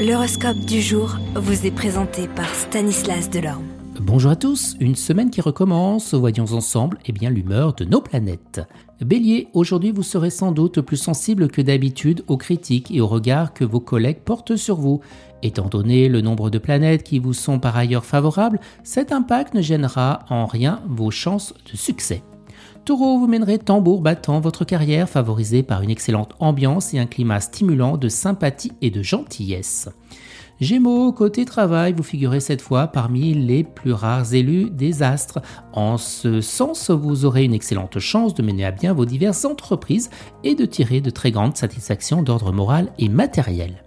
L'horoscope du jour vous est présenté par Stanislas Delorme. Bonjour à tous, une semaine qui recommence, voyons ensemble eh bien l'humeur de nos planètes. Bélier, aujourd'hui vous serez sans doute plus sensible que d'habitude aux critiques et aux regards que vos collègues portent sur vous. Étant donné le nombre de planètes qui vous sont par ailleurs favorables, cet impact ne gênera en rien vos chances de succès. Taureau, vous mènerez tambour battant votre carrière favorisée par une excellente ambiance et un climat stimulant de sympathie et de gentillesse. Gémeaux, côté travail, vous figurez cette fois parmi les plus rares élus des astres. En ce sens, vous aurez une excellente chance de mener à bien vos diverses entreprises et de tirer de très grandes satisfactions d'ordre moral et matériel.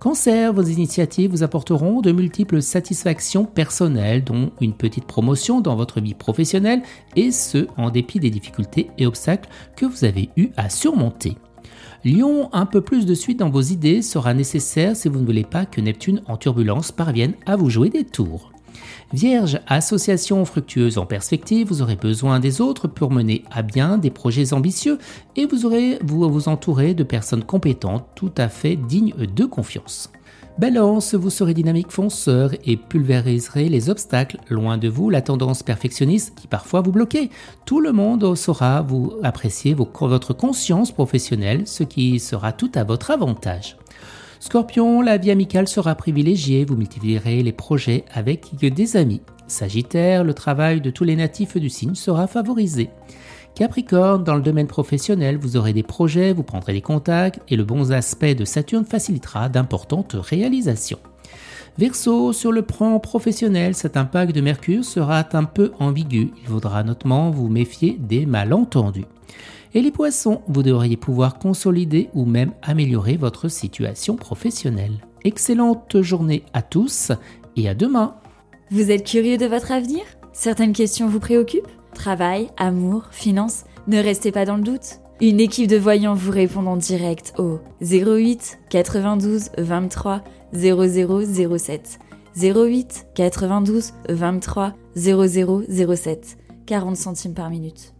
Cancer, vos initiatives vous apporteront de multiples satisfactions personnelles, dont une petite promotion dans votre vie professionnelle, et ce, en dépit des difficultés et obstacles que vous avez eu à surmonter. Lion, un peu plus de suite dans vos idées sera nécessaire si vous ne voulez pas que Neptune en turbulence parvienne à vous jouer des tours. Vierge, association fructueuse en perspective, vous aurez besoin des autres pour mener à bien des projets ambitieux et vous aurez vous vous entourer de personnes compétentes tout à fait dignes de confiance. Balance, vous serez dynamique fonceur et pulvériserez les obstacles. Loin de vous la tendance perfectionniste qui parfois vous bloquait. Tout le monde saura vous apprécier votre conscience professionnelle, ce qui sera tout à votre avantage. Scorpion, la vie amicale sera privilégiée, vous multiplierez les projets avec des amis. Sagittaire, le travail de tous les natifs du signe sera favorisé. Capricorne, dans le domaine professionnel, vous aurez des projets, vous prendrez des contacts et le bon aspect de Saturne facilitera d'importantes réalisations. Verseau, sur le plan professionnel, cet impact de Mercure sera un peu ambigu. Il faudra notamment vous méfier des malentendus. Et les poissons, vous devriez pouvoir consolider ou même améliorer votre situation professionnelle. Excellente journée à tous et à demain. Vous êtes curieux de votre avenir? Certaines questions vous préoccupent? Travail, amour, finances Ne restez pas dans le doute. Une équipe de voyants vous répond en direct au 08 92 23 0007. 08 92 23 0007. 40 centimes par minute.